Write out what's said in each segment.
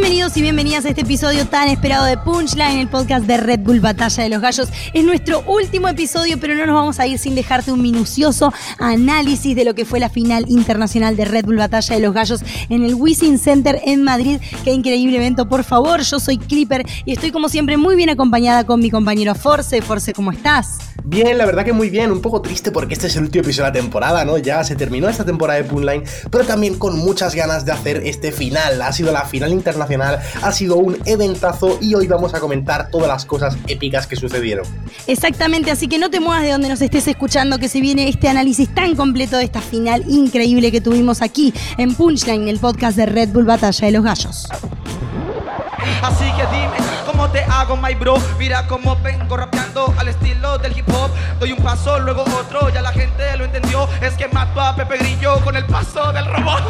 Bienvenidos y bienvenidas a este episodio tan esperado de Punchline, el podcast de Red Bull Batalla de los Gallos. Es nuestro último episodio, pero no nos vamos a ir sin dejarte un minucioso análisis de lo que fue la final internacional de Red Bull Batalla de los Gallos en el Wizzing Center en Madrid. Qué increíble evento, por favor. Yo soy Clipper y estoy como siempre muy bien acompañada con mi compañero Force. Force, ¿cómo estás? Bien, la verdad que muy bien, un poco triste porque este es el último episodio de la temporada, ¿no? Ya se terminó esta temporada de Punchline, pero también con muchas ganas de hacer este final. Ha sido la final internacional, ha sido un eventazo y hoy vamos a comentar todas las cosas épicas que sucedieron. Exactamente, así que no te muevas de donde nos estés escuchando que se viene este análisis tan completo de esta final increíble que tuvimos aquí en Punchline, el podcast de Red Bull Batalla de los Gallos. Así que dime cómo te hago, my bro. Mira cómo vengo rapeando al estilo del hip hop. Doy un paso, luego otro, ya la gente lo entendió. Es que mato a Pepe Grillo con el paso del robot.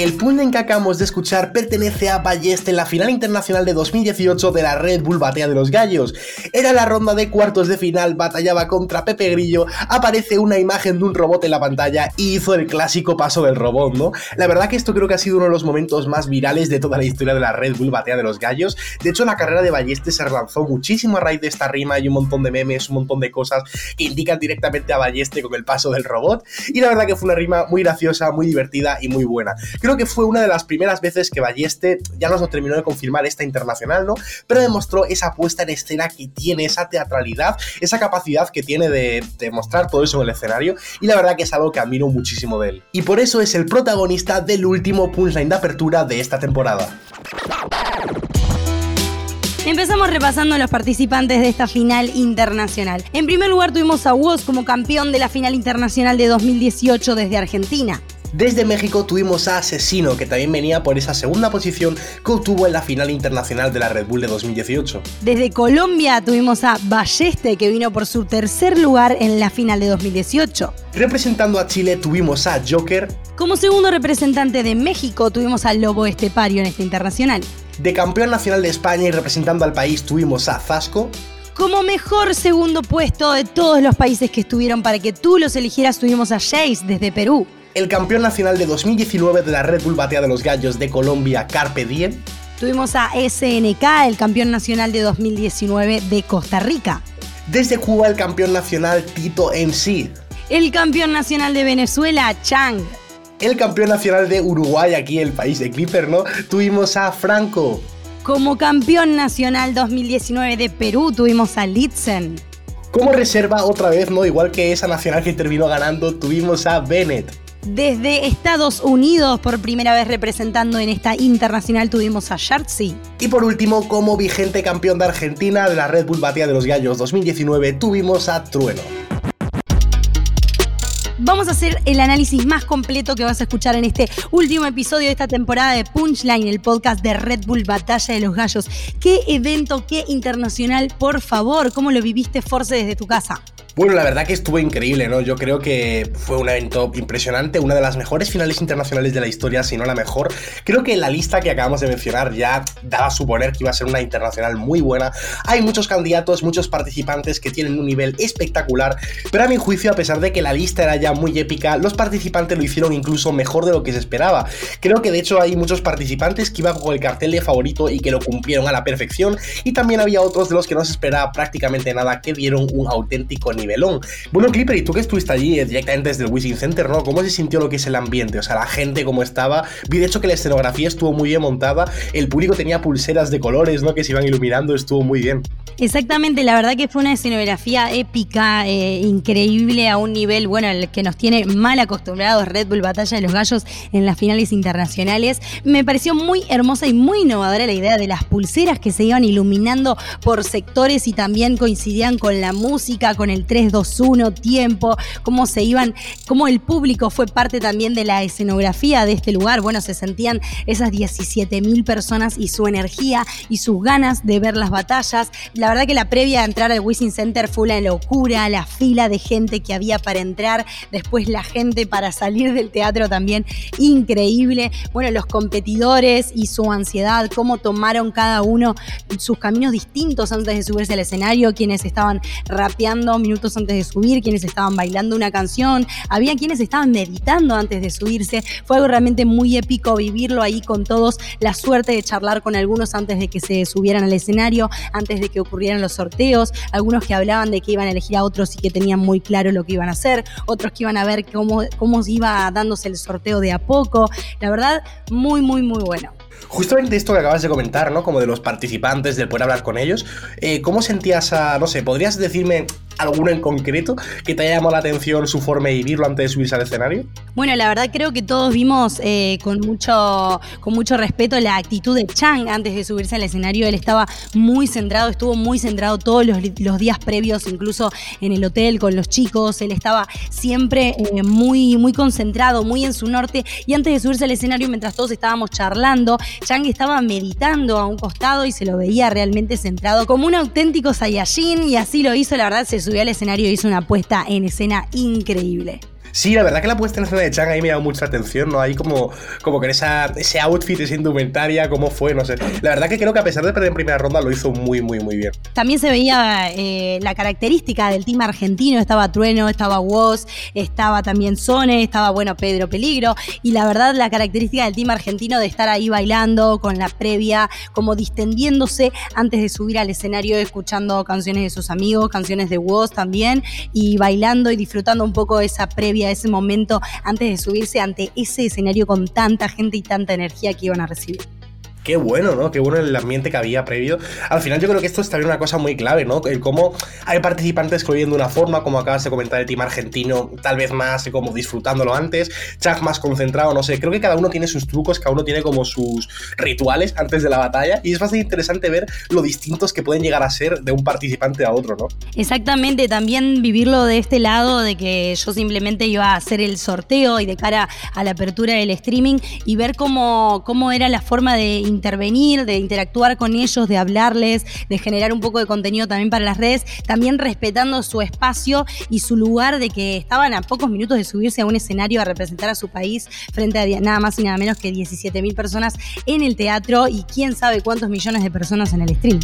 El punto que acabamos de escuchar pertenece a Balleste en la final internacional de 2018 de la Red Bull Batea de los Gallos. Era la ronda de cuartos de final, batallaba contra Pepe Grillo, aparece una imagen de un robot en la pantalla y hizo el clásico paso del robot, ¿no? La verdad que esto creo que ha sido uno de los momentos más virales de toda la historia de la Red Bull Batea de los Gallos. De hecho, la carrera de Balleste se relanzó muchísimo a raíz de esta rima y un montón de memes, un montón de cosas que indican directamente a Balleste con el paso del robot. Y la verdad que fue una rima muy graciosa, muy divertida y muy buena. Que fue una de las primeras veces que Balleste ya nos lo terminó de confirmar esta internacional, ¿no? Pero demostró esa puesta en escena que tiene, esa teatralidad, esa capacidad que tiene de, de mostrar todo eso en el escenario. Y la verdad que es algo que admiro muchísimo de él. Y por eso es el protagonista del último punchline de apertura de esta temporada. Empezamos repasando los participantes de esta final internacional. En primer lugar tuvimos a Woz como campeón de la final internacional de 2018 desde Argentina. Desde México tuvimos a Asesino, que también venía por esa segunda posición que obtuvo en la final internacional de la Red Bull de 2018. Desde Colombia tuvimos a Balleste, que vino por su tercer lugar en la final de 2018. Representando a Chile tuvimos a Joker. Como segundo representante de México tuvimos al Lobo Estepario en esta internacional. De campeón nacional de España y representando al país tuvimos a Zasco. Como mejor segundo puesto de todos los países que estuvieron para que tú los eligieras tuvimos a Jace desde Perú. El campeón nacional de 2019 de la Red Bull Batea de los Gallos de Colombia, Carpe Diem. Tuvimos a SNK, el campeón nacional de 2019 de Costa Rica. Desde Cuba, el campeón nacional Tito MC. El campeón nacional de Venezuela, Chang. El campeón nacional de Uruguay, aquí el país de Clipper, ¿no? Tuvimos a Franco. Como campeón nacional 2019 de Perú tuvimos a Litzen. Como reserva, otra vez, ¿no? Igual que esa nacional que terminó ganando, tuvimos a Bennett. Desde Estados Unidos, por primera vez representando en esta internacional, tuvimos a Shartsy. Y por último, como vigente campeón de Argentina de la Red Bull Batea de los Gallos 2019, tuvimos a Trueno. Vamos a hacer el análisis más completo que vas a escuchar en este último episodio de esta temporada de Punchline, el podcast de Red Bull Batalla de los Gallos. ¿Qué evento, qué internacional, por favor? ¿Cómo lo viviste, Force, desde tu casa? Bueno, la verdad que estuvo increíble, ¿no? Yo creo que fue un evento impresionante, una de las mejores finales internacionales de la historia, si no la mejor. Creo que la lista que acabamos de mencionar ya daba a suponer que iba a ser una internacional muy buena. Hay muchos candidatos, muchos participantes que tienen un nivel espectacular, pero a mi juicio, a pesar de que la lista era ya muy épica, los participantes lo hicieron incluso mejor de lo que se esperaba. Creo que de hecho hay muchos participantes que iban con el cartel de favorito y que lo cumplieron a la perfección, y también había otros de los que no se esperaba prácticamente nada que dieron un auténtico nivelón. Bueno, Clipper, y tú que estuviste allí eh, directamente desde el Wishing Center, ¿no? ¿Cómo se sintió lo que es el ambiente? O sea, la gente cómo estaba. Vi de hecho que la escenografía estuvo muy bien montada, el público tenía pulseras de colores, ¿no? Que se iban iluminando, estuvo muy bien. Exactamente, la verdad que fue una escenografía épica, eh, increíble a un nivel, bueno, el que nos tiene mal acostumbrados Red Bull Batalla de los Gallos en las finales internacionales. Me pareció muy hermosa y muy innovadora la idea de las pulseras que se iban iluminando por sectores y también coincidían con la música, con el 3, 2, 1, tiempo, cómo se iban, cómo el público fue parte también de la escenografía de este lugar. Bueno, se sentían esas 17 mil personas y su energía y sus ganas de ver las batallas. La verdad que la previa a entrar al Wishing Center fue una locura, la fila de gente que había para entrar, después la gente para salir del teatro también increíble. Bueno, los competidores y su ansiedad, cómo tomaron cada uno sus caminos distintos antes de subirse al escenario, quienes estaban rapeando antes de subir, quienes estaban bailando una canción, había quienes estaban meditando antes de subirse. Fue algo realmente muy épico vivirlo ahí con todos, la suerte de charlar con algunos antes de que se subieran al escenario, antes de que ocurrieran los sorteos, algunos que hablaban de que iban a elegir a otros y que tenían muy claro lo que iban a hacer, otros que iban a ver cómo, cómo iba dándose el sorteo de a poco. La verdad, muy, muy, muy bueno. Justamente esto que acabas de comentar, ¿no? Como de los participantes, del poder hablar con ellos. Eh, ¿Cómo sentías a, no sé, podrías decirme alguno en concreto que te haya llamado la atención su forma de vivirlo antes de subirse al escenario? Bueno, la verdad creo que todos vimos eh, con, mucho, con mucho respeto la actitud de Chang antes de subirse al escenario. Él estaba muy centrado, estuvo muy centrado todos los, días previos, incluso en el hotel con los chicos. Él estaba siempre eh, muy, muy concentrado, muy en su norte. Y antes de subirse al escenario, mientras todos estábamos charlando, Chang estaba meditando a un costado y se lo veía realmente centrado como un auténtico Saiyajin. Y así lo hizo, la verdad, se subió al escenario y hizo una puesta en escena increíble. Sí, la verdad que la puesta en escena de Chang ahí me llamó mucha atención, ¿no? Ahí como, como que esa, ese outfit, esa indumentaria, cómo fue, no sé. La verdad que creo que a pesar de perder en primera ronda lo hizo muy, muy, muy bien. También se veía eh, la característica del team argentino, estaba Trueno, estaba Woz, estaba también Sone, estaba, bueno, Pedro Peligro, y la verdad la característica del team argentino de estar ahí bailando con la previa, como distendiéndose antes de subir al escenario, escuchando canciones de sus amigos, canciones de Woz también, y bailando y disfrutando un poco esa previa a ese momento antes de subirse ante ese escenario con tanta gente y tanta energía que iban a recibir. Qué bueno, ¿no? Qué bueno el ambiente que había previo. Al final yo creo que esto es también una cosa muy clave, ¿no? El cómo hay participantes que lo de una forma, como acabas de comentar el team argentino, tal vez más como disfrutándolo antes, Chuck más concentrado, no sé. Creo que cada uno tiene sus trucos, cada uno tiene como sus rituales antes de la batalla y es bastante interesante ver lo distintos que pueden llegar a ser de un participante a otro, ¿no? Exactamente, también vivirlo de este lado de que yo simplemente iba a hacer el sorteo y de cara a la apertura del streaming y ver cómo, cómo era la forma de intervenir, de interactuar con ellos, de hablarles, de generar un poco de contenido también para las redes, también respetando su espacio y su lugar de que estaban a pocos minutos de subirse a un escenario a representar a su país frente a nada más y nada menos que 17 mil personas en el teatro y quién sabe cuántos millones de personas en el stream.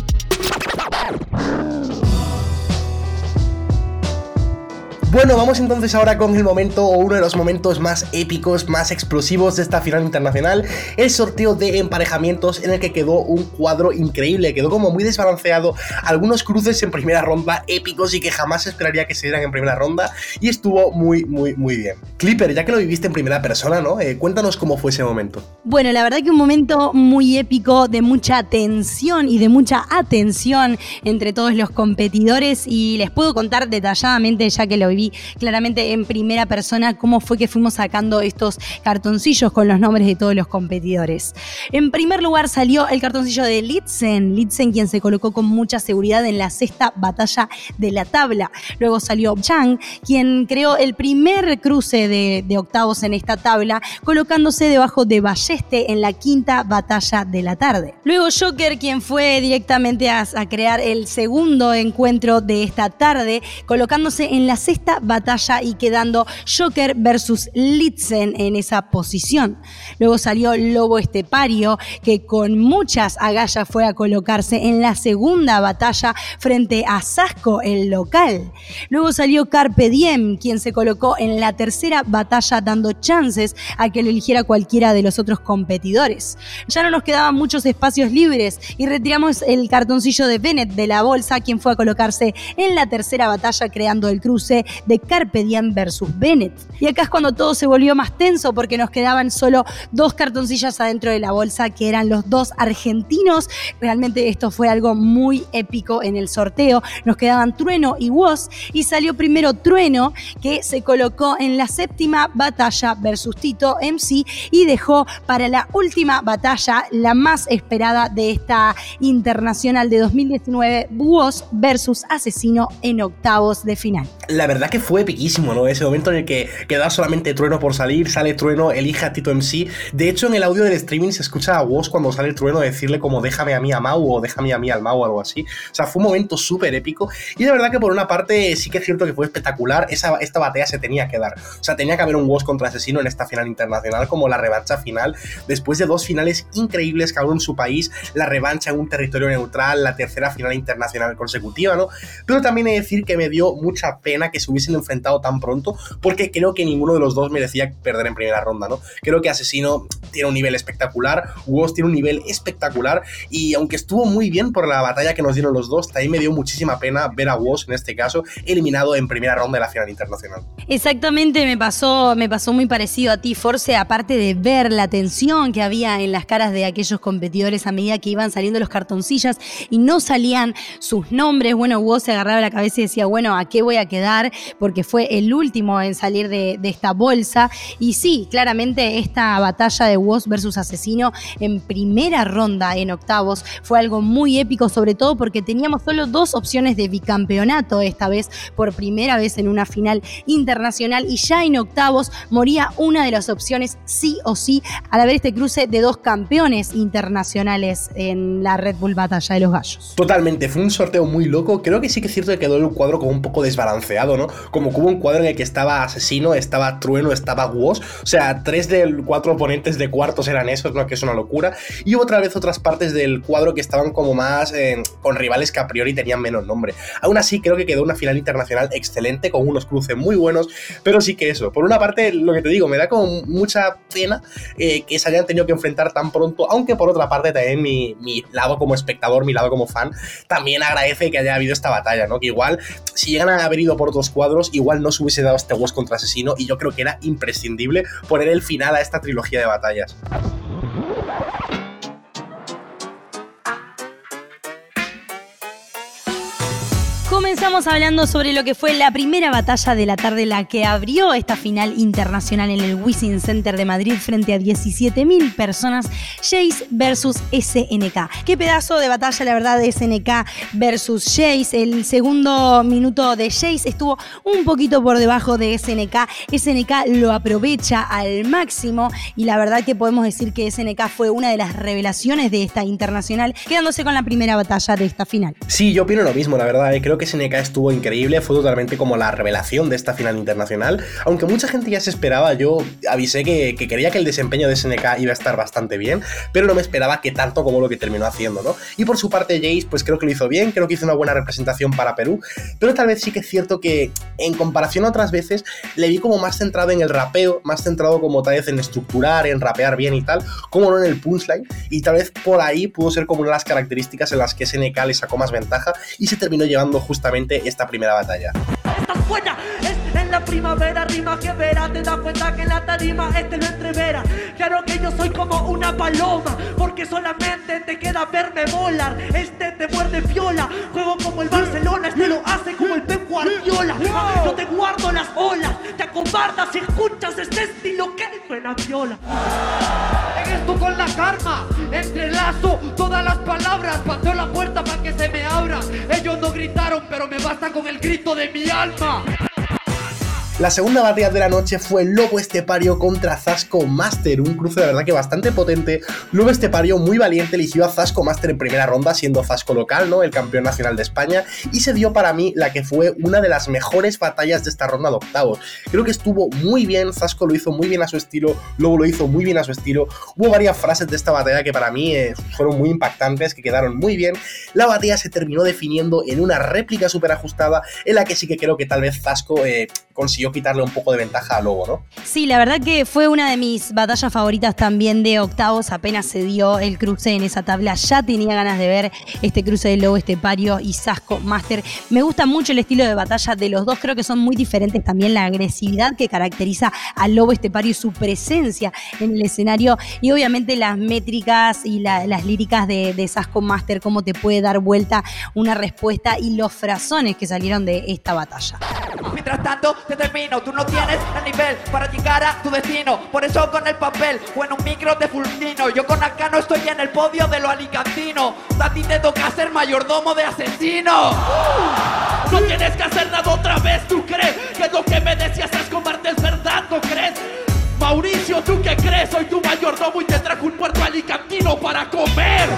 Bueno, vamos entonces ahora con el momento o uno de los momentos más épicos, más explosivos de esta final internacional, el sorteo de emparejamientos en el que quedó un cuadro increíble, quedó como muy desbalanceado, algunos cruces en primera ronda épicos y que jamás esperaría que se dieran en primera ronda y estuvo muy, muy, muy bien. Clipper, ya que lo viviste en primera persona, ¿no? Eh, cuéntanos cómo fue ese momento. Bueno, la verdad que un momento muy épico, de mucha tensión y de mucha atención entre todos los competidores y les puedo contar detalladamente ya que lo claramente en primera persona cómo fue que fuimos sacando estos cartoncillos con los nombres de todos los competidores. En primer lugar salió el cartoncillo de Litzen, Litzen quien se colocó con mucha seguridad en la sexta batalla de la tabla. Luego salió Chang, quien creó el primer cruce de, octavos en esta tabla, colocándose debajo de Balleste en la quinta batalla de la tarde. Luego Joker, quien fue directamente a crear el segundo encuentro de esta tarde, colocándose en la sexta batalla y quedando Joker versus Litzen en esa posición. Luego salió Lobo Estepario, que con muchas agallas fue a colocarse en la segunda batalla frente a Sasco, el local. Luego salió Carpe Diem, quien se colocó en la tercera batalla dando chances a que lo eligiera cualquiera de los otros competidores. Ya no nos quedaban muchos espacios libres y retiramos el cartoncillo de Bennett de la bolsa, quien fue a colocarse en la tercera batalla creando el cruce de Carpe Diem versus Bennett. Y acá es cuando todo se volvió más tenso porque nos quedaban solo dos cartoncillas adentro de la bolsa que eran los dos argentinos. Realmente esto fue algo muy épico en el sorteo. Nos quedaban Trueno y Woz y salió primero Trueno que se colocó en la séptima batalla versus Tito MC y dejó para la última batalla la más esperada de esta internacional de 2019 Woz versus Asesino en octavos de final. La verdad que fue epiquísimo, ¿no? Ese momento en el que queda solamente Trueno por salir, sale Trueno, elige a Tito MC. De hecho, en el audio del streaming se escucha a Woz cuando sale Trueno decirle como déjame a mí a Mau o déjame a mí al Mau o algo así. O sea, fue un momento súper épico. Y de verdad que por una parte sí que es cierto que fue espectacular. Esa, esta batalla se tenía que dar. O sea, tenía que haber un WOS contra Asesino en esta final internacional como la revancha final, después de dos finales increíbles, uno en su país, la revancha en un territorio neutral, la tercera final internacional consecutiva, ¿no? Pero también he de decir que me dio mucha pena que se hubiesen enfrentado tan pronto, porque creo que ninguno de los dos merecía perder en primera ronda, ¿no? Creo que Asesino tiene un nivel espectacular, WOS tiene un nivel espectacular, y aunque estuvo muy bien por la batalla que nos dieron los dos, también me dio muchísima pena ver a WOS en este caso eliminado en primera ronda de la final internacional. Exactamente, me pasó, me pasó muy parecido a ti, Force, aparte de ver la tensión que había en las caras de aquellos competidores a medida que iban saliendo los cartoncillas y no salían sus nombres. Bueno, WOS se agarraba la cabeza y decía, bueno, ¿a qué voy a quedar? Porque fue el último en salir de, esta bolsa. Y sí, claramente esta batalla de WOS versus Asesino en primera ronda, en octavos, fue algo muy épico, sobre todo porque teníamos solo dos opciones de bicampeonato esta vez, por primera vez en una final internacional y ya en octavos moría una de las opciones sí o sí al haber este cruce de dos campeones internacionales en la Red Bull Batalla de los Gallos. Totalmente, fue un sorteo muy loco, creo que sí que es cierto que quedó el cuadro como un poco desbalanceado, ¿no? Como que hubo un cuadro en el que estaba Asesino, estaba Trueno, estaba Woz, o sea, tres de cuatro oponentes de cuartos eran esos, ¿no? Que es una locura, y otra vez otras partes del cuadro que estaban como más eh, con rivales que a priori tenían menos nombre. Aún así, creo que quedó una final internacional excelente, con unos cruces muy buenos, pero sí que eso, por una parte, lo que te digo, me da como mucha pena eh, que se hayan tenido que enfrentar tan pronto, aunque por otra parte también mi, mi, lado como espectador, mi lado como fan, también agradece que haya habido esta batalla, ¿no? Que igual, si llegan a haber ido por otros cuadros, igual no se hubiese dado este Wars contra Asesino y yo creo que era imprescindible poner el final a esta trilogía de batallas. Comenzamos hablando sobre lo que fue la primera batalla de la tarde, la que abrió esta final internacional en el Wizzing Center de Madrid frente a 17.000 personas, Jace versus SNK. Qué pedazo de batalla, la verdad, de SNK versus Jace. El segundo minuto de Jace estuvo un poquito por debajo de SNK. SNK lo aprovecha al máximo y la verdad que podemos decir que SNK fue una de las revelaciones de esta internacional, quedándose con la primera batalla de esta final. Sí, yo opino lo mismo, la verdad. Eh. Creo que SNK estuvo increíble, fue totalmente como la revelación de esta final internacional. Aunque mucha gente ya se esperaba, yo avisé que, que quería que el desempeño de SNK iba a estar bastante bien, pero no me esperaba que tanto como lo que terminó haciendo, ¿no? Y por su parte, Jace, pues creo que lo hizo bien, creo que hizo una buena representación para Perú, pero tal vez sí que es cierto que en comparación a otras veces, le vi como más centrado en el rapeo, más centrado como tal vez en estructurar, en rapear bien y tal, como no en el punchline, y tal vez por ahí pudo ser como una de las características en las que SNK le sacó más ventaja y se terminó llevando justamente esta primera batalla. Estás buena, es en la primavera, rima que verá, te das cuenta que la tarima este lo entrevera. Claro que yo soy como una paloma, porque solamente te queda verme volar. Este te muerde viola, juego como el Barcelona, este lo hace como el Pep Guardiola. Yo te guardo las olas, te acobardas si escuchas este estilo que suena viola. Esto con la karma, entrelazo todas las palabras, paseo la puerta para que se me abra. Ellos no gritaron, pero me basta con el grito de mi alma. La segunda batalla de la noche fue Lobo Estepario contra Zasco Master, un cruce de verdad que bastante potente. Lobo Estepario muy valiente eligió a Zasco Master en primera ronda, siendo Zasco local, ¿no? El campeón nacional de España, y se dio para mí la que fue una de las mejores batallas de esta ronda de octavos. Creo que estuvo muy bien, Zasco lo hizo muy bien a su estilo, Lobo lo hizo muy bien a su estilo. Hubo varias frases de esta batalla que para mí eh, fueron muy impactantes, que quedaron muy bien. La batalla se terminó definiendo en una réplica súper ajustada, en la que sí que creo que tal vez Zasco eh, consiguió quitarle un poco de ventaja a Lobo, ¿no? Sí, la verdad que fue una de mis batallas favoritas también de octavos. Apenas se dio el cruce en esa tabla, ya tenía ganas de ver este cruce de Lobo Estepario y Sasco Master. Me gusta mucho el estilo de batalla de los dos, creo que son muy diferentes también la agresividad que caracteriza a Lobo Estepario y su presencia en el escenario y obviamente las métricas y las líricas de, de Sasco Master, cómo te puede dar vuelta una respuesta y los frasones que salieron de esta batalla. Mientras tanto, te Tú no tienes el nivel para llegar a tu destino. Por eso con el papel o en un micro de fulmino. Yo con acá no estoy en el podio de lo alicantino. A ti te toca ser mayordomo de asesino. No tienes que hacer nada otra vez, ¿tú crees? Que lo que me decías es comerte es verdad, ¿no crees? Mauricio, ¿tú qué crees? Soy tu mayordomo y te trajo un puerto alicantino para comer.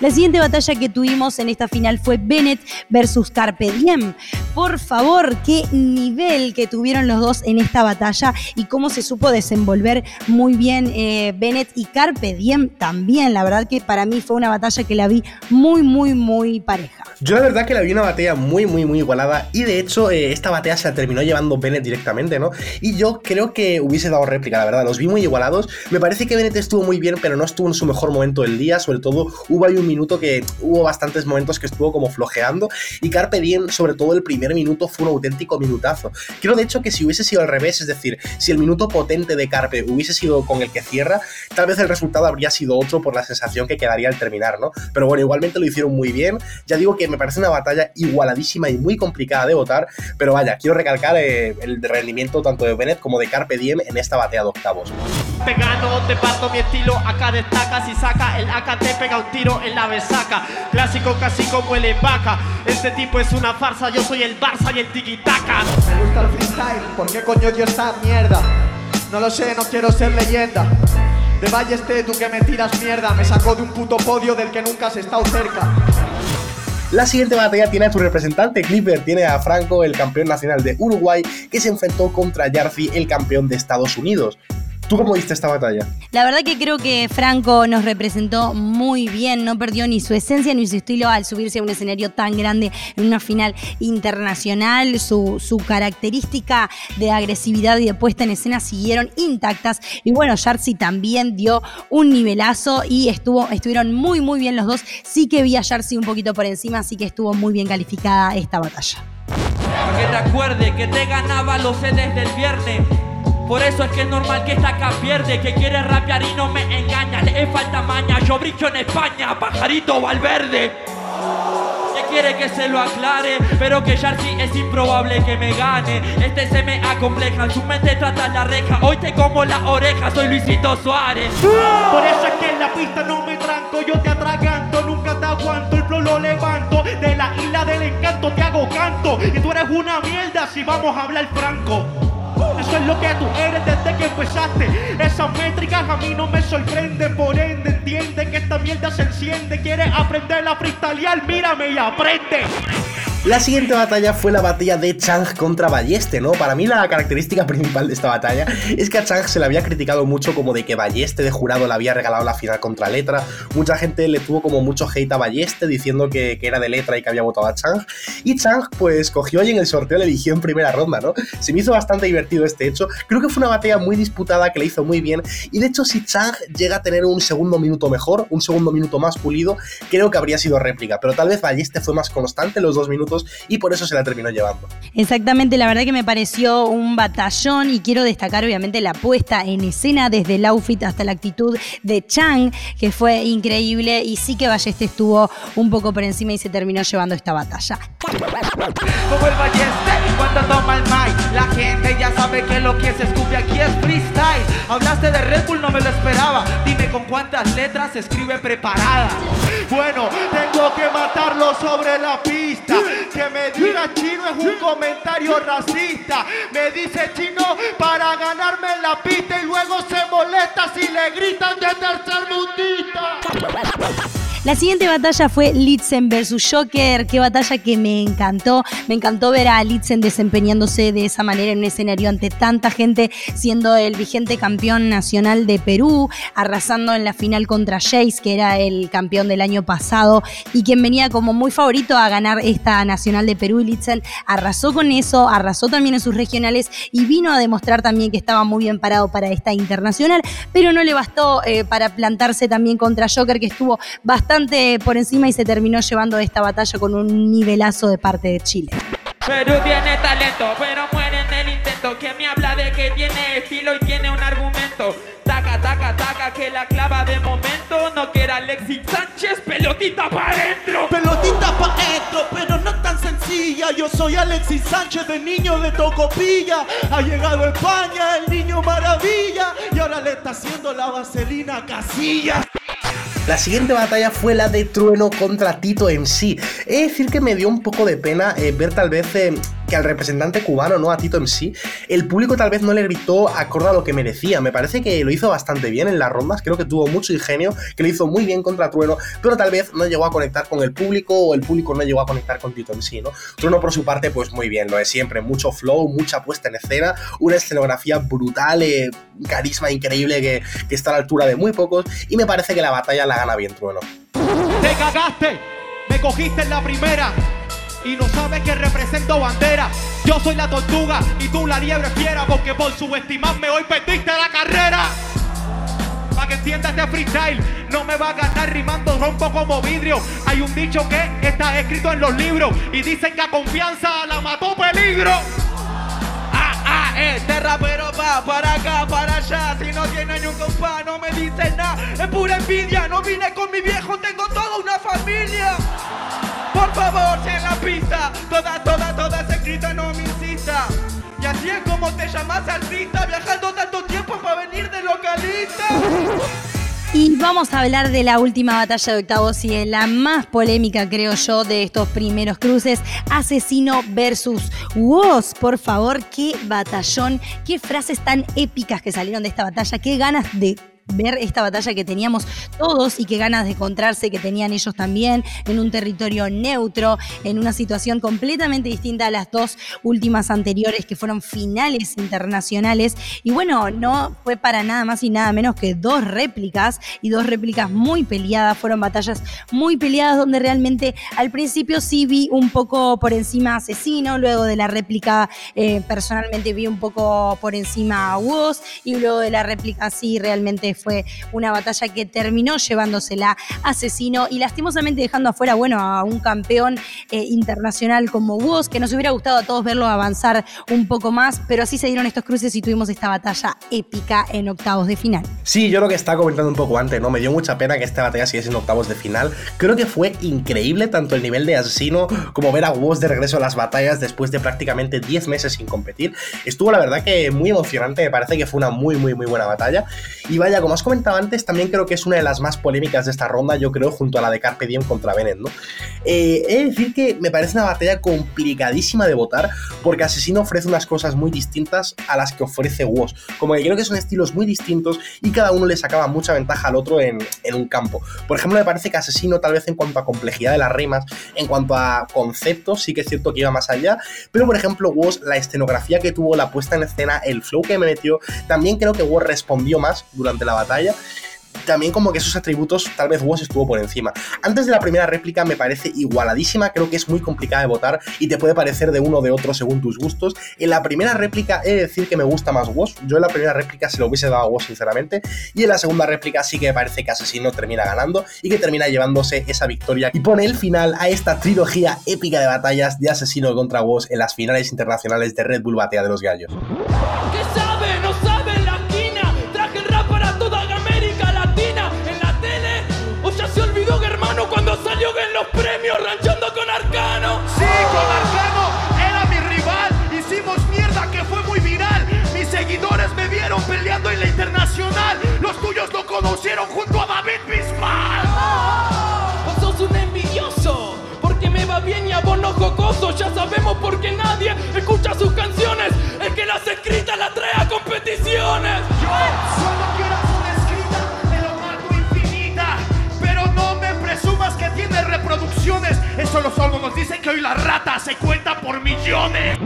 La siguiente batalla que tuvimos en esta final fue Bennett versus Carpe Diem. por favor, qué nivel que tuvieron los dos en esta batalla y cómo se supo desenvolver muy bien eh, Bennett y Carpe Diem también. La verdad que para mí fue una batalla que la vi muy, muy, muy pareja. Yo la verdad que la vi una batalla muy, muy, muy igualada y de hecho eh, esta batalla se la terminó llevando Bennett directamente, ¿no? Y yo creo que hubiese dado réplica, la verdad, los vi muy igualados. Me parece que Bennett estuvo muy bien, pero no estuvo en su mejor momento del día, sobre todo hubo ahí un minuto que hubo bastantes momentos que estuvo como flojeando y Carpe Diem, sobre todo el primer minuto, fue un auténtico minutazo. Creo de hecho que si hubiese sido al revés, es decir, si el minuto potente de Carpe hubiese sido con el que cierra, tal vez el resultado habría sido otro por la sensación que quedaría al terminar, ¿no? Pero bueno, igualmente lo hicieron muy bien. Ya digo que me parece una batalla igualadísima y muy complicada de votar, pero vaya, quiero recalcar eh, el rendimiento tanto de Bennett como de Carpe Diem en esta batalla de octavos. Te gano, te parto mi estilo, acá destaca, si saca el AK te pega un tiro en la besaca. Clásico casi como el embaca. Este tipo es una farsa, yo soy el Barça y el tiquitaca. Me gusta el freestyle, ¿por qué coño dio esta mierda? No lo sé, no quiero ser leyenda. De Balleste, tú que me tiras mierda, me sacó de un puto podio del que nunca has estado cerca. La siguiente batalla tiene a su representante Clipper, tiene a Franco, el campeón nacional de Uruguay, que se enfrentó contra Yarzi, el campeón de Estados Unidos. ¿Tú cómo viste esta batalla? La verdad que creo que Franco nos representó muy bien, no perdió ni su esencia ni su estilo al subirse a un escenario tan grande en una final internacional. Su, su característica de agresividad y de puesta en escena siguieron intactas. Y bueno, Jarcy también dio un nivelazo y estuvo, estuvieron muy, muy bien los dos. Sí que vi a Jarcy un poquito por encima, así que estuvo muy bien calificada esta batalla. Que te acuerdes que te ganaba los sé desde el viernes. Por eso es que es normal que esta acá pierde Que quiere rapear y no me engaña. Le falta maña, yo brillo en España Pajarito Valverde. Que quiere que se lo aclare Pero que Jarcy es improbable que me gane. Este se me acompleja, su mente trata la reja. Hoy te como la oreja, soy Luisito Suárez. Por eso es que en la pista no me tranco Yo te atraganto, nunca te aguanto El flow lo levanto, de la isla del encanto Te hago canto, y tú eres una mierda Si vamos a hablar franco eso es lo que tú eres desde que empezaste. Esas métricas a mí no me sorprenden. Por ende, entiende que esta mierda se enciende. Quieres aprender a freestylear, mírame y aprende. La siguiente batalla fue la batalla de Chang contra Balleste, ¿no? Para mí la característica principal de esta batalla es que a Chang se le había criticado mucho como de que Balleste de jurado le había regalado la final contra Letra. Mucha gente le tuvo como mucho hate a Balleste diciendo que, era de Letra y que había votado a Chang. Y Chang pues cogió y en el sorteo le eligió en primera ronda, ¿no? Se me hizo bastante divertido este hecho. Creo que fue una batalla muy disputada que le hizo muy bien. Y de hecho si Chang llega a tener un segundo minuto mejor, un segundo minuto más pulido, creo que habría sido réplica. Pero tal vez Balleste fue más constante los dos minutos y por eso se la terminó llevando. Exactamente, la verdad que me pareció un batallón y quiero destacar obviamente la puesta en escena desde el outfit hasta la actitud de Chang, que fue increíble y sí que Balleste estuvo un poco por encima y se terminó llevando esta batalla. Como el Balleste cuando toma el mic, la gente ya sabe que lo que se escupe aquí es freestyle. Hablaste de Red Bull, no me lo esperaba. Dime con cuántas letras se escribe preparada. Bueno, tengo que matarlo sobre la pista. Que me diga chino es un comentario racista. Me dice chino para ganarme la pista y luego se molesta si le gritan de tercer mundista. La siguiente batalla fue Litzen versus Joker. Qué batalla que me encantó. Me encantó ver a Litzen desempeñándose de esa manera en un escenario ante tanta gente, siendo el vigente campeón nacional de Perú, arrasando en la final contra Jace, que era el campeón del año pasado y quien venía como muy favorito a ganar esta nacional de Perú. Litzen arrasó con eso, arrasó también en sus regionales y vino a demostrar también que estaba muy bien parado para esta internacional, pero no le bastó eh, para plantarse también contra Joker, que estuvo bastante por encima y se terminó llevando esta batalla con un nivelazo de parte de Chile. Perú tiene talento, pero muere en el intento. Que me habla de que tiene estilo y tiene un argumento. Taca, taca, taca, que la clava de momento. No quiera Alexis Sánchez, pelotita para adentro. Pelotita para adentro, pero no tan sencilla. Yo soy Alexis Sánchez, de niño de Tocopilla. Ha llegado a España el niño maravilla. Y ahora le está haciendo la vaselina Casilla. La siguiente batalla fue la de Trueno contra Tito en sí. He de decir que me dio un poco de pena eh, ver tal vez eh, que al representante cubano, ¿no? A Tito sí, el público tal vez no le gritó acorde a lo que merecía. Me parece que lo hizo bastante bien en las rondas, creo que tuvo mucho ingenio, que lo hizo muy bien contra Trueno, pero tal vez no llegó a conectar con el público o el público no llegó a conectar con Tito sí, ¿no? Trueno por su parte, pues muy bien, lo de siempre, mucho flow, mucha puesta en escena, una escenografía brutal, eh, carisma increíble que, que está a la altura de muy pocos y me parece que la batalla la gana bien Trueno. Te cagaste, me cogiste en la primera y no sabes que represento bandera. Yo soy la tortuga y tú la liebre fiera porque por subestimarme hoy perdiste la carrera. Para que entiendas este freestyle, no me va a ganar rimando, rompo como vidrio. Hay un dicho que está escrito en los libros y dicen que a confianza la mató peligro. Este rapero va para acá, para allá. Si no tiene ni un compa, no me dice nada. Es pura envidia, no vine con mi viejo, tengo toda una familia. Por favor, si en la pista, toda, toda, toda es escrita, no me insista. Y así es como te llamas artista, viajando tanto tiempo para venir de localista. Y vamos a hablar de la última batalla de octavos y es la más polémica, creo yo, de estos primeros cruces. Asesino versus Woz. Por favor, qué batallón, qué frases tan épicas que salieron de esta batalla, qué ganas de ver esta batalla que teníamos todos y qué ganas de encontrarse que tenían ellos también en un territorio neutro, en una situación completamente distinta a las dos últimas anteriores que fueron finales internacionales. Y bueno, no fue para nada más y nada menos que dos réplicas y dos réplicas muy peleadas, fueron batallas muy peleadas donde realmente al principio sí vi un poco por encima Asesino, luego de la réplica eh, personalmente vi un poco por encima a Woz y luego de la réplica sí realmente fue una batalla que terminó llevándosela asesino y lastimosamente dejando afuera, bueno, a un campeón eh, internacional como Woz, que nos hubiera gustado a todos verlo avanzar un poco más, pero así se dieron estos cruces y tuvimos esta batalla épica en octavos de final. Sí, yo lo que estaba comentando un poco antes, ¿no? Me dio mucha pena que esta batalla siguiese en octavos de final. Creo que fue increíble tanto el nivel de asesino como ver a Woz de regreso a las batallas después de prácticamente 10 meses sin competir. Estuvo la verdad que muy emocionante, me parece que fue una muy muy muy buena batalla. Y vaya, como has comentado antes, también creo que es una de las más polémicas de esta ronda, yo creo, junto a la de Carpe Diem contra Bennett, ¿no? Eh, he de decir que me parece una batalla complicadísima de votar, porque Asesino ofrece unas cosas muy distintas a las que ofrece Woz. Como que creo que son estilos muy distintos y cada uno le sacaba mucha ventaja al otro en, en un campo. Por ejemplo, me parece que Asesino, tal vez en cuanto a complejidad de las rimas, en cuanto a conceptos, sí que es cierto que iba más allá, pero por ejemplo, Woz, la escenografía que tuvo, la puesta en escena, el flow que me metió, también creo que Woz respondió más durante la batalla también como que esos atributos tal vez Woz estuvo por encima. Antes de la primera réplica me parece igualadísima, creo que es muy complicada de votar y te puede parecer de uno o de otro según tus gustos. En la primera réplica he de decir que me gusta más Woz, yo en la primera réplica se lo hubiese dado a Woz sinceramente, y en la segunda réplica sí que me parece que Asesino termina ganando y que termina llevándose esa victoria y pone el final a esta trilogía épica de batallas de Asesino contra Woz en las finales internacionales de Red Bull Batea de los Gallos. ¿Qué conocieron junto a David Bisbal. Vos sos un envidioso. Porque me va bien y a vos no jocoso. Ya sabemos por qué nadie escucha sus canciones. El que las escritas las trae a competiciones. Yo solo quiero una escrita de lo marco infinita. Pero no me presumas que tiene reproducciones. Eso los ojos nos dicen que hoy la rata se cuenta por millones.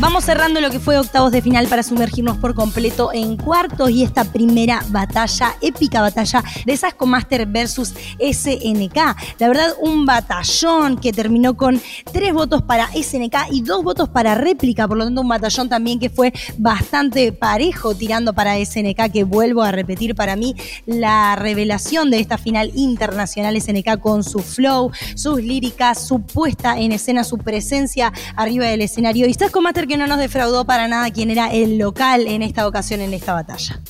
Vamos cerrando lo que fue octavos de final para sumergirnos por completo en cuartos y esta primera batalla, épica batalla de Sasco Master versus SNK. La verdad, un batallón que terminó con tres votos para SNK y dos votos para réplica, por lo tanto un batallón también que fue bastante parejo tirando para SNK, que vuelvo a repetir para mí la revelación de esta final internacional SNK con su flow, sus líricas, su puesta en escena, su presencia arriba del escenario. Y Sasco Master que no nos defraudó para nada quien era el local en esta ocasión en esta batalla.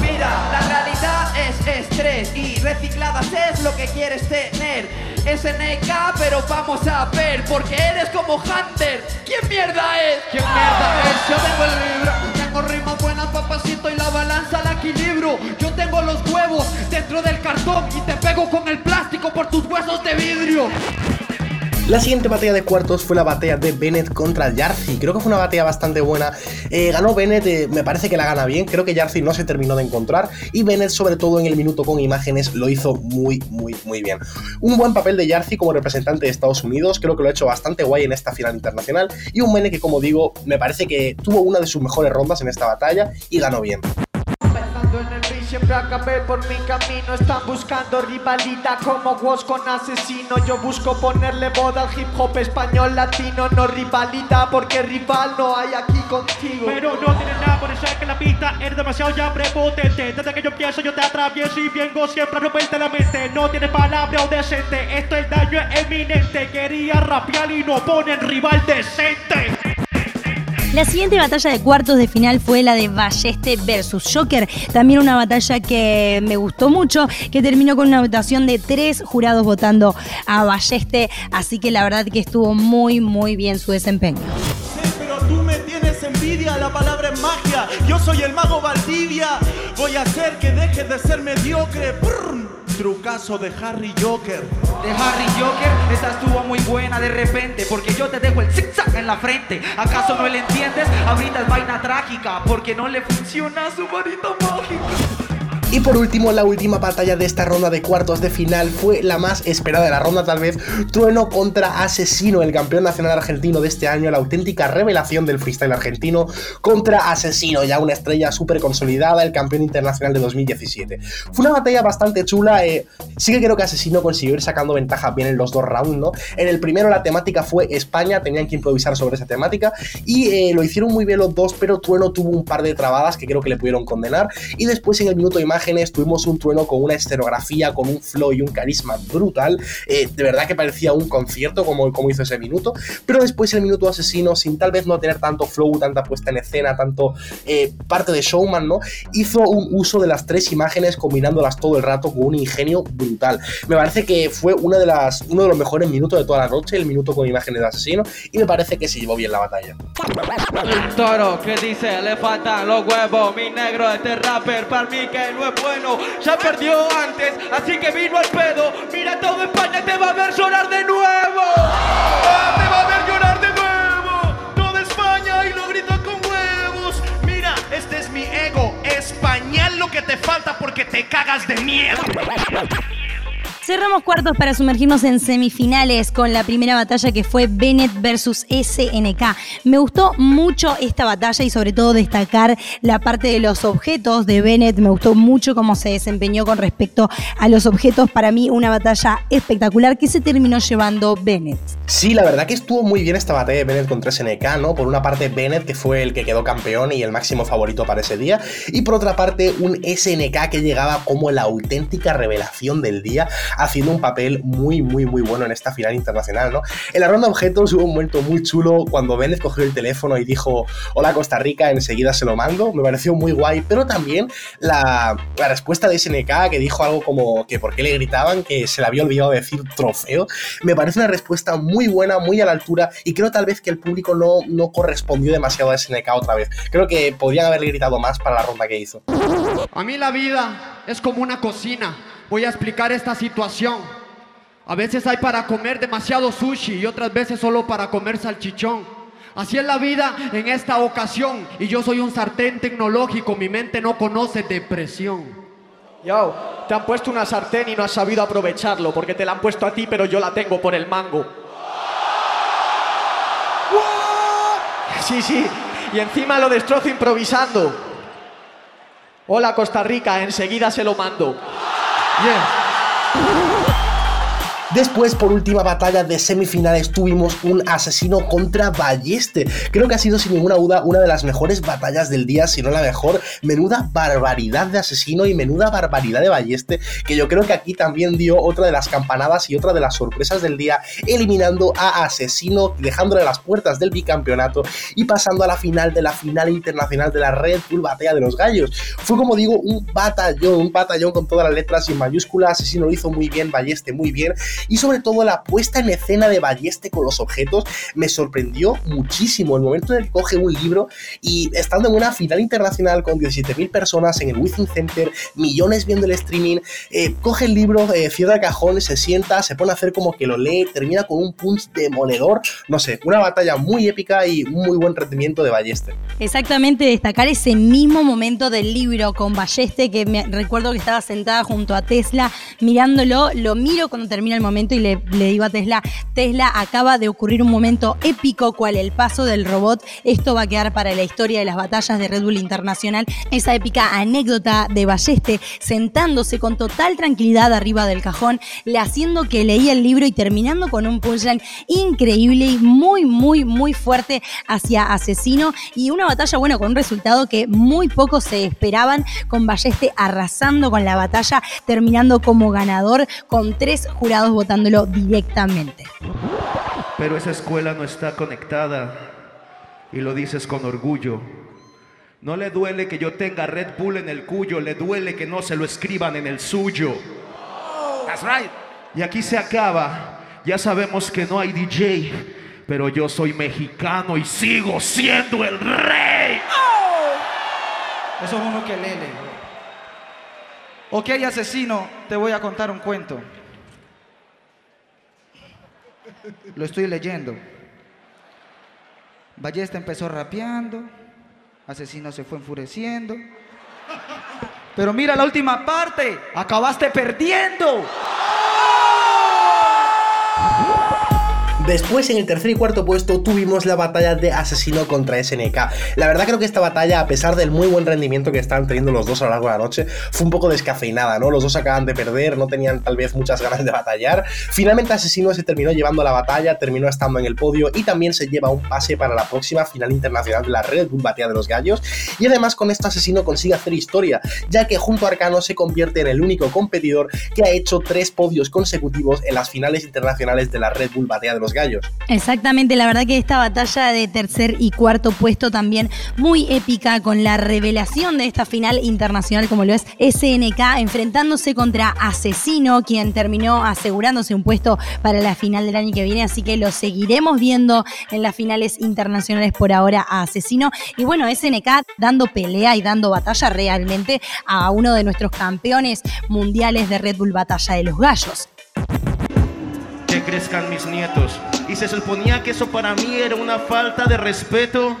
Mira, la realidad es estrés y recicladas es lo que quieres tener. SNK, pero vamos a ver, porque eres como Hunter. ¿Quién mierda es? ¿Quién mierda es? Yo tengo el libro, tengo rimas buenas, papacito, y la balanza la equilibrio. Yo tengo los huevos dentro del cartón y te pego con el plástico por tus huesos de vidrio. La siguiente batalla de cuartos fue la batalla de Bennett contra Yarzi. Creo que fue una batalla bastante buena. Eh, ganó Bennett, eh, me parece que la gana bien. Creo que Yarzi no se terminó de encontrar. Y Bennett, sobre todo en el minuto con imágenes, lo hizo muy, muy, muy bien. Un buen papel de Yarzi como representante de Estados Unidos. Creo que lo ha hecho bastante guay en esta final internacional. Y un Bennett que, como digo, me parece que tuvo una de sus mejores rondas en esta batalla y ganó bien siempre acabé por mi camino. Están buscando rivalita como vos con asesino. Yo busco ponerle boda al hip hop español latino. No rivalita porque rival no hay aquí contigo. Pero no tiene nada, por eso es que la pista es demasiado ya prepotente. Desde que yo empiezo, yo te atravieso y vengo siempre a romperte la mente. No tiene palabra o decente. Esto el daño es eminente. Quería rapear y no ponen rival decente. La siguiente batalla de cuartos de final fue la de Balleste versus Joker. También una batalla que me gustó mucho, que terminó con una votación de tres jurados votando a Balleste. Así que la verdad que estuvo muy, muy bien su desempeño. Sí, pero tú me tienes envidia, la palabra es magia. Yo soy el mago Valdivia. Hacer que dejes de ser mediocre. Trucazo de Harry Joker. De Harry Joker, esa estuvo muy buena de repente. Porque yo te dejo el zigzag en la frente. ¿Acaso no le entiendes? Ahorita es vaina trágica. Porque no le funciona su varita mágica. Y por último, la última batalla de esta ronda de cuartos de final fue la más esperada de la ronda tal vez, Trueno contra Asesino, el campeón nacional argentino de este año, la auténtica revelación del freestyle argentino contra Asesino, ya una estrella súper consolidada, el campeón internacional de 2017. Fue una batalla bastante chula, eh, sí que creo que Asesino consiguió ir sacando ventaja bien en los dos rounds, ¿no? En el primero la temática fue España, tenían que improvisar sobre esa temática y eh, lo hicieron muy bien los dos, pero Trueno tuvo un par de trabadas que creo que le pudieron condenar y después en el minuto de imagen tuvimos un trueno con una escenografía, con un flow y un carisma brutal. Eh, de verdad que parecía un concierto como, como hizo ese minuto. Pero después el minuto asesino, sin tal vez no tener tanto flow, tanta puesta en escena, tanto eh, parte de showman, ¿no? Hizo un uso de las tres imágenes combinándolas todo el rato con un ingenio brutal. Me parece que fue una de las, uno de los mejores minutos de toda la noche, el minuto con imágenes de asesino, y me parece que se llevó bien la batalla. El toro que dice le faltan los huevos, mi negro, este rapper, para mí que no bueno, ya perdió antes, así que vino al pedo. Mira todo España te va a ver llorar de nuevo. Ah, te va a ver llorar de nuevo. Toda España y lo grito con huevos. Mira, este es mi ego. Español lo que te falta porque te cagas de miedo. Cerramos cuartos para sumergirnos en semifinales con la primera batalla que fue Bennett versus SNK. Me gustó mucho esta batalla y sobre todo destacar la parte de los objetos de Bennett. Me gustó mucho cómo se desempeñó con respecto a los objetos. Para mí una batalla espectacular que se terminó llevando Bennett. Sí, la verdad que estuvo muy bien esta batalla de Bennett contra SNK, ¿no? Por una parte Bennett que fue el que quedó campeón y el máximo favorito para ese día. Y por otra parte un SNK que llegaba como la auténtica revelación del día haciendo un papel muy, muy, muy bueno en esta final internacional, ¿no? En la ronda objetos hubo un momento muy chulo cuando Bennett cogió el teléfono y dijo, hola Costa Rica, enseguida se lo mando, me pareció muy guay, pero también la, la respuesta de SNK que dijo algo como que por qué le gritaban, que se le había olvidado decir trofeo, me parece una respuesta muy buena, muy a la altura y creo tal vez que el público no, no correspondió demasiado a SNK otra vez. Creo que podrían haberle gritado más para la ronda que hizo. A mí la vida es como una cocina voy a explicar esta situación. A veces hay para comer demasiado sushi y otras veces solo para comer salchichón. Así es la vida en esta ocasión y yo soy un sartén tecnológico, mi mente no conoce depresión. Yo, te han puesto una sartén y no has sabido aprovecharlo porque te la han puesto a ti pero yo la tengo por el mango. Sí, sí, y encima lo destrozo improvisando. Hola Costa Rica, enseguida se lo mando. Yeah. Después, por última batalla de semifinales, tuvimos un asesino contra Balleste. Creo que ha sido sin ninguna duda una de las mejores batallas del día, si no la mejor. Menuda barbaridad de asesino y menuda barbaridad de Balleste, que yo creo que aquí también dio otra de las campanadas y otra de las sorpresas del día, eliminando a Asesino, dejándole las puertas del bicampeonato y pasando a la final de la final internacional de la Red Bull Batalla de los Gallos. Fue como digo, un batallón, un batallón con todas las letras y mayúsculas. Asesino lo hizo muy bien, Balleste muy bien y sobre todo la puesta en escena de Balleste con los objetos me sorprendió muchísimo. El momento en el que coge un libro y estando en una final internacional con 17.000 personas en el Within Center, millones viendo el streaming, eh, coge el libro, eh, cierra el cajón, se sienta, se pone a hacer como que lo lee, termina con un punch demoledor. No sé, una batalla muy épica y muy buen rendimiento de Balleste. Exactamente, destacar ese mismo momento del libro con Balleste, que me recuerdo que estaba sentada junto a Tesla mirándolo, lo miro cuando termina el y le, le digo a Tesla, Tesla acaba de ocurrir un momento épico cual el paso del robot, esto va a quedar para la historia de las batallas de Red Bull Internacional, esa épica anécdota de Balleste sentándose con total tranquilidad arriba del cajón, le haciendo que leía el libro y terminando con un punchline increíble y muy, muy, muy fuerte hacia Asesino. Y una batalla, bueno, con un resultado que muy pocos se esperaban, con Balleste arrasando con la batalla, terminando como ganador con tres jurados votándolo directamente. Pero esa escuela no está conectada y lo dices con orgullo. No le duele que yo tenga Red Bull en el cuyo, le duele que no se lo escriban en el suyo. That's right. Y aquí se acaba. Ya sabemos que no hay DJ, pero yo soy mexicano y sigo siendo el rey. Eso es uno que lele. Ok, asesino, te voy a contar un cuento. Lo estoy leyendo. Ballesta empezó rapeando, asesino se fue enfureciendo. Pero mira la última parte, acabaste perdiendo. Después, en el tercer y cuarto puesto, tuvimos la batalla de Asesino contra SNK. La verdad creo que esta batalla, a pesar del muy buen rendimiento que estaban teniendo los dos a lo largo de la noche, fue un poco descafeinada, ¿no? Los dos acaban de perder, no tenían tal vez muchas ganas de batallar. Finalmente Asesino se terminó llevando la batalla, terminó estando en el podio y también se lleva un pase para la próxima final internacional de la Red Bull Batalla de los Gallos. Y además con esto Asesino consigue hacer historia, ya que junto a Arcano se convierte en el único competidor que ha hecho tres podios consecutivos en las finales internacionales de la Red Bull Batalla de los Gallos. Exactamente, la verdad que esta batalla de tercer y cuarto puesto también muy épica con la revelación de esta final internacional como lo es SNK enfrentándose contra Asesino, quien terminó asegurándose un puesto para la final del año que viene, así que lo seguiremos viendo en las finales internacionales por ahora a Asesino. Y bueno, SNK dando pelea y dando batalla realmente a uno de nuestros campeones mundiales de Red Bull Batalla de los Gallos. Que crezcan mis nietos. Y se suponía que eso para mí era una falta de respeto.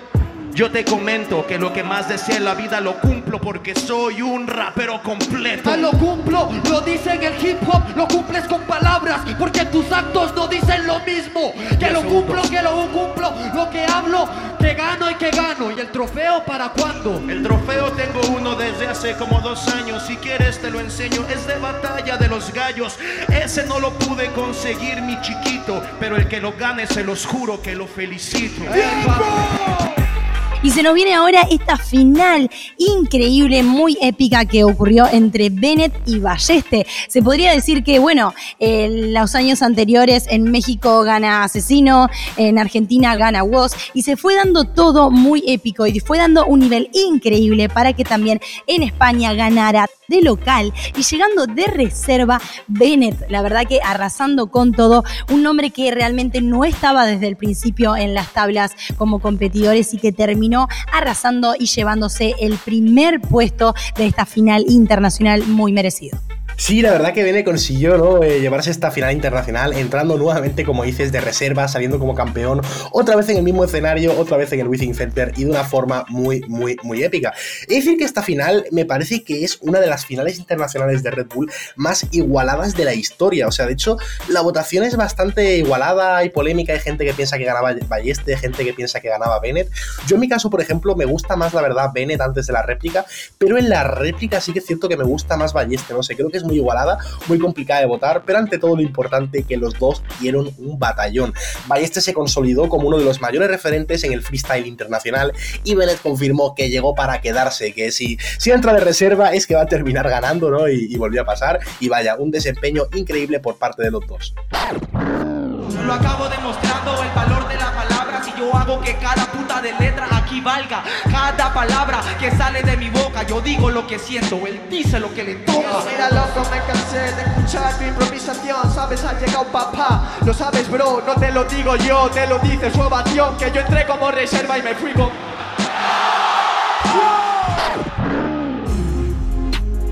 Yo te comento que lo que más deseo en la vida lo cumplo porque soy un rapero completo. Ah, lo cumplo, lo dice en el hip hop, lo cumples con palabras, porque tus actos no dicen lo mismo. Que lo cumplo, que lo cumplo, lo que hablo, que gano y que gano. ¿Y el trofeo para cuándo? El trofeo tengo uno desde hace como dos años. Si quieres te lo enseño. Es de batalla de los gallos. Ese no lo pude conseguir, mi chiquito. Pero el que lo gane, se los juro que lo felicito. Y se nos viene ahora esta final increíble, muy épica que ocurrió entre Bennett y Balleste. Se podría decir que, bueno, en los años anteriores en México gana Asesino, en Argentina gana Woz, y se fue dando todo muy épico y fue dando un nivel increíble para que también en España ganara de local y llegando de reserva Bennett, la verdad que arrasando con todo, un nombre que realmente no estaba desde el principio en las tablas como competidores y que terminó arrasando y llevándose el primer puesto de esta final internacional muy merecido. Sí, la verdad que Bene consiguió ¿no? Eh, llevarse esta final internacional, entrando nuevamente, como dices, de reserva, saliendo como campeón, otra vez en el mismo escenario, otra vez en el Within Center y de una forma muy, muy, muy épica. Es decir, que esta final me parece que es una de las finales internacionales de Red Bull más igualadas de la historia. O sea, de hecho, la votación es bastante igualada, hay polémica, hay gente que piensa que ganaba Balleste, gente que piensa que ganaba Bennett. Yo en mi caso, por ejemplo, me gusta más, la verdad, Bennett antes de la réplica, pero en la réplica sí que es cierto que me gusta más Balleste, no sé, creo que es muy igualada, muy complicada de votar, pero ante todo lo importante que los dos dieron un batallón. Balleste se consolidó como uno de los mayores referentes en el freestyle internacional y Bennett confirmó que llegó para quedarse, que si, si entra de reserva es que va a terminar ganando, ¿no? Y, y volvió a pasar. Y vaya, un desempeño increíble por parte de los dos. Lo acabo demostrando el valor de la hago que cada puta de letra aquí valga. Cada palabra que sale de mi boca. Yo digo lo que siento, él dice lo que le toca. Mira loco, me cansé de escuchar tu improvisación Sabes, ha llegado papá Lo sabes bro, no te lo digo yo Te lo dice su ovación Que yo entré como reserva y me fui con...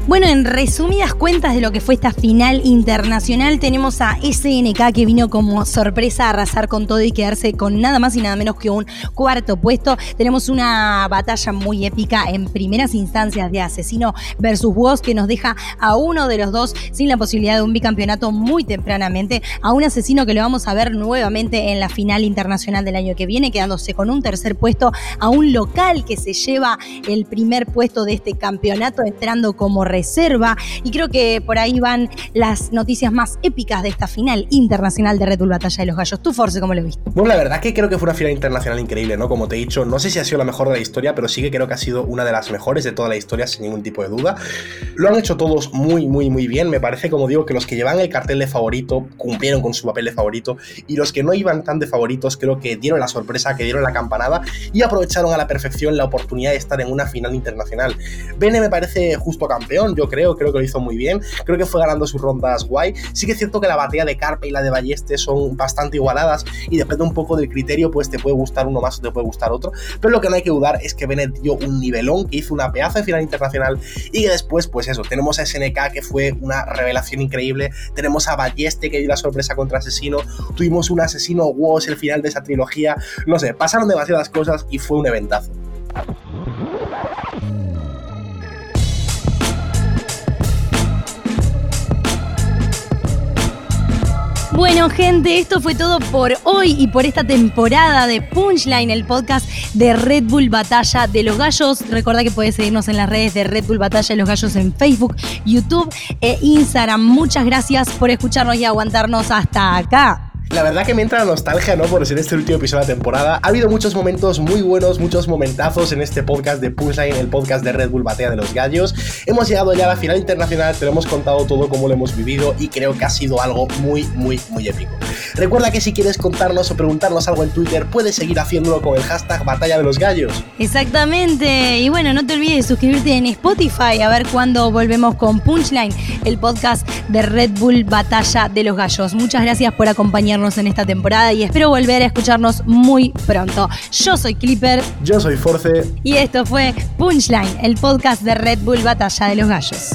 Bueno, en resumidas cuentas de lo que fue esta final internacional, tenemos a SNK que vino como sorpresa a arrasar con todo y quedarse con nada más y nada menos que un cuarto puesto. Tenemos una batalla muy épica en primeras instancias de Asesino versus Woz que nos deja a uno de los dos sin la posibilidad de un bicampeonato muy tempranamente, a un Asesino que lo vamos a ver nuevamente en la final internacional del año que viene, quedándose con un tercer puesto, a un local que se lleva el primer puesto de este campeonato, entrando como Y creo que por ahí van las noticias más épicas de esta final internacional de Red Bull Batalla de los Gallos. ¿Tú, Force, cómo lo viste? Bueno, la verdad que creo que fue una final internacional increíble, ¿no? Como te he dicho, no sé si ha sido la mejor de la historia, pero sí que creo que ha sido una de las mejores de toda la historia, sin ningún tipo de duda. Lo han hecho todos muy, muy, muy bien. Me parece, como digo, que los que llevan el cartel de favorito cumplieron con su papel de favorito y los que no iban tan de favoritos creo que dieron la sorpresa, que dieron la campanada y aprovecharon a la perfección la oportunidad de estar en una final internacional. Bene me parece justo campeón, yo creo, creo que lo hizo muy bien, creo que fue ganando sus rondas guay. Sí que es cierto que la batalla de Carpe y la de Balleste son bastante igualadas y depende un poco del criterio, pues te puede gustar uno más o te puede gustar otro, pero lo que no hay que dudar es que Bennett dio un nivelón, que hizo una pedazo de final internacional y que después, pues eso, tenemos a SNK que fue una revelación increíble, tenemos a Balleste que dio la sorpresa contra Asesino, tuvimos un Asesino Woz el final de esa trilogía, no sé, pasaron demasiadas cosas y fue un eventazo. Bueno, gente, esto fue todo por hoy y por esta temporada de Punchline, el podcast de Red Bull Batalla de los Gallos. Recuerda que puedes seguirnos en las redes de Red Bull Batalla de los Gallos en Facebook, YouTube e Instagram. Muchas gracias por escucharnos y aguantarnos hasta acá. La verdad que me entra la nostalgia, ¿no? Por ser este último episodio de la temporada. Ha habido muchos momentos muy buenos, muchos momentazos en este podcast de Punchline, el podcast de Red Bull Batea de los Gallos. Hemos llegado ya a la final internacional, te lo hemos contado todo cómo lo hemos vivido y creo que ha sido algo muy, muy, muy épico. Recuerda que si quieres contarnos o preguntarnos algo en Twitter, puedes seguir haciéndolo con el hashtag Batalla de los Gallos. Exactamente. Y bueno, no te olvides de suscribirte en Spotify a ver cuándo volvemos con Punchline, el podcast de Red Bull Batalla de los Gallos. Muchas gracias por acompañarnos en esta temporada y espero volver a escucharnos muy pronto. Yo soy Clipper. Yo soy Force. Y esto fue Punchline, el podcast de Red Bull Batalla de los Gallos.